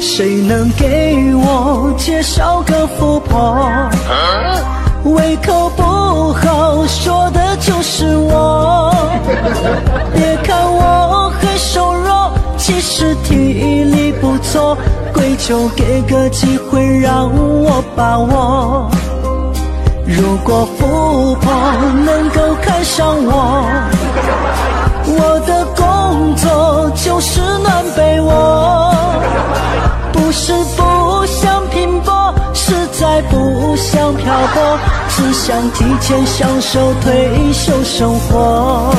谁能给我介绍个富婆？胃口不好，说的就是我。别看我很瘦弱，其实体力不错。跪求给个机会让我把握。如果富婆能够看上我，我的工作就是暖被窝。不是不想拼搏，实在不想漂泊，只想提前享受退休生活。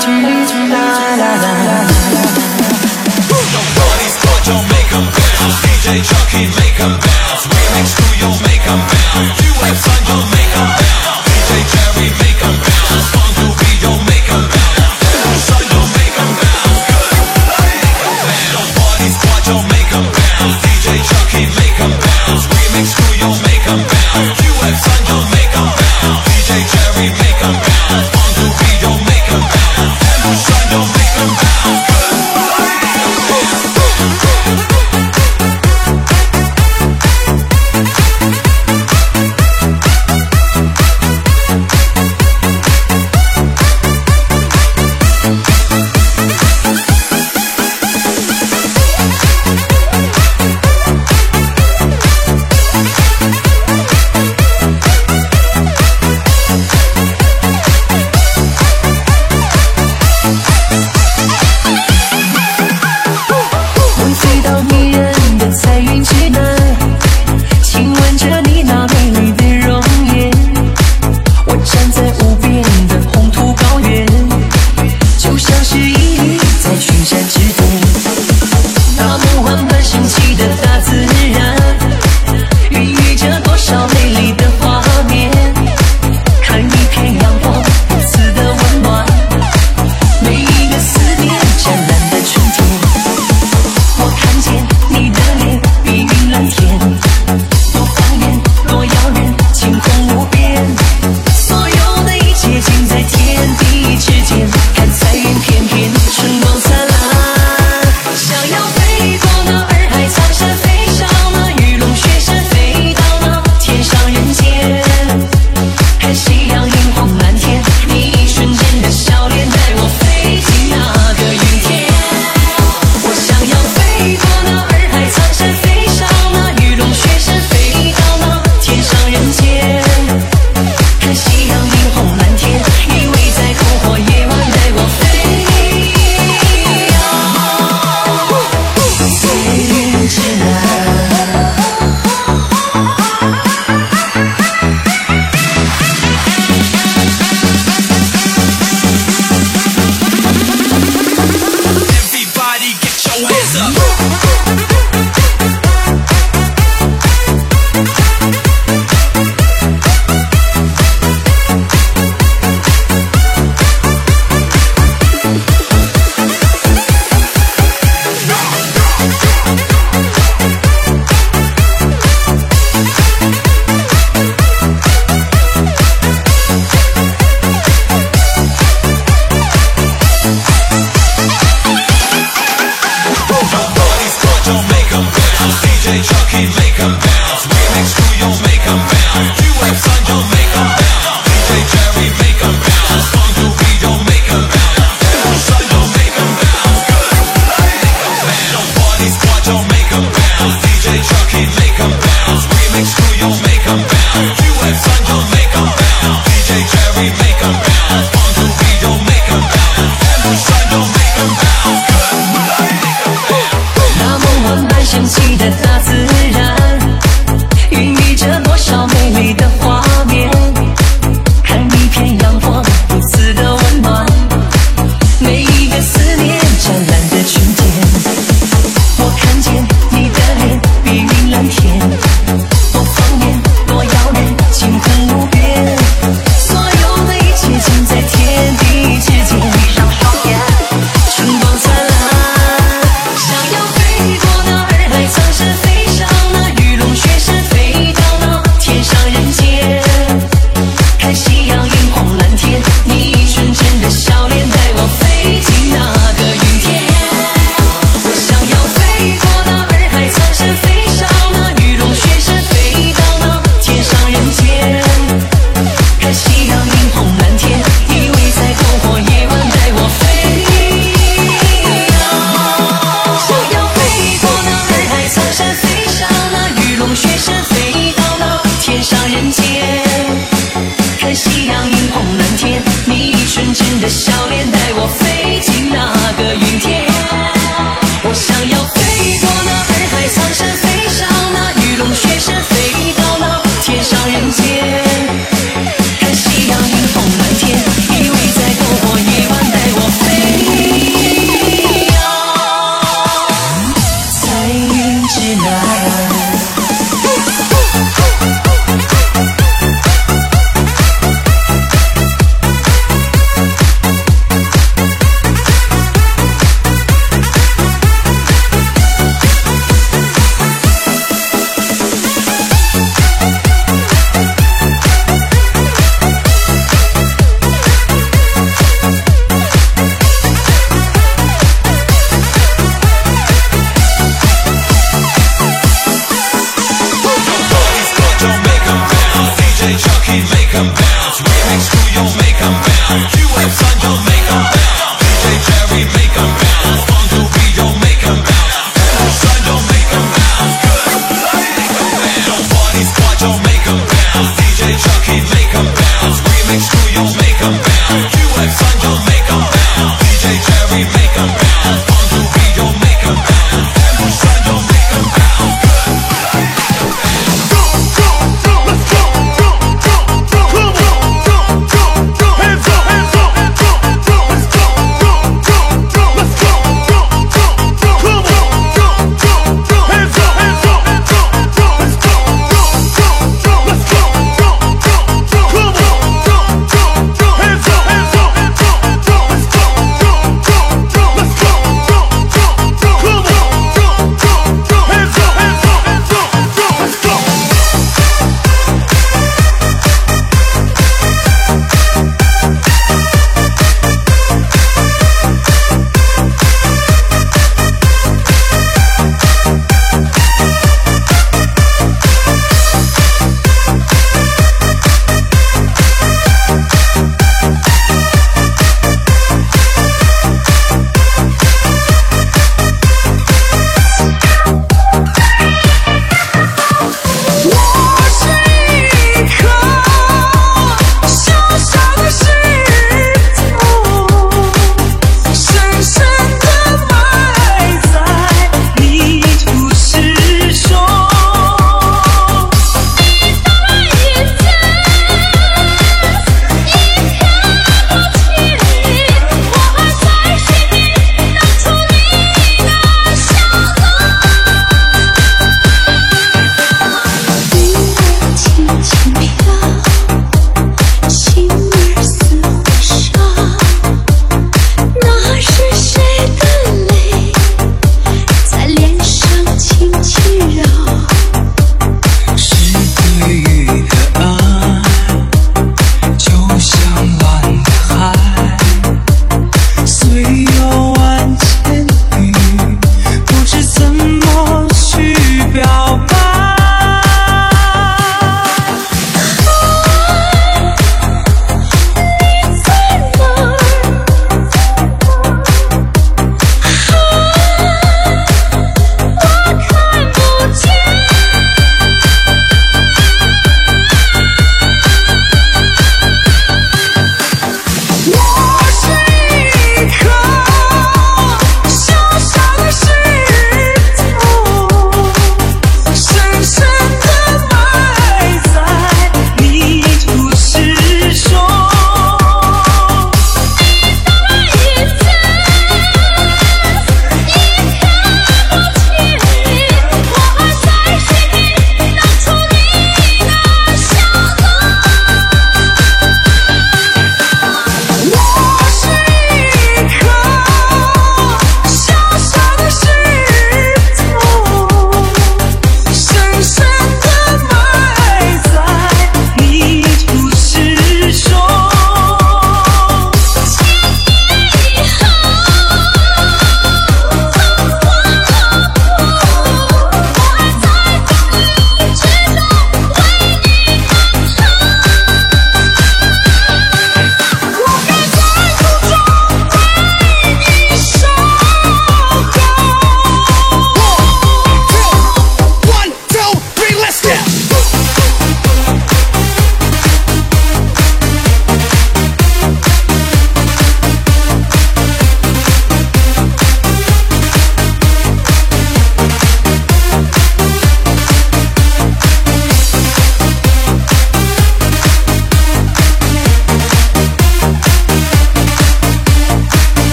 Nobody's good, don't make them DJ Chucky,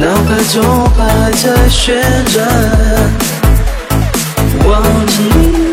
脑海中还在旋转望着你。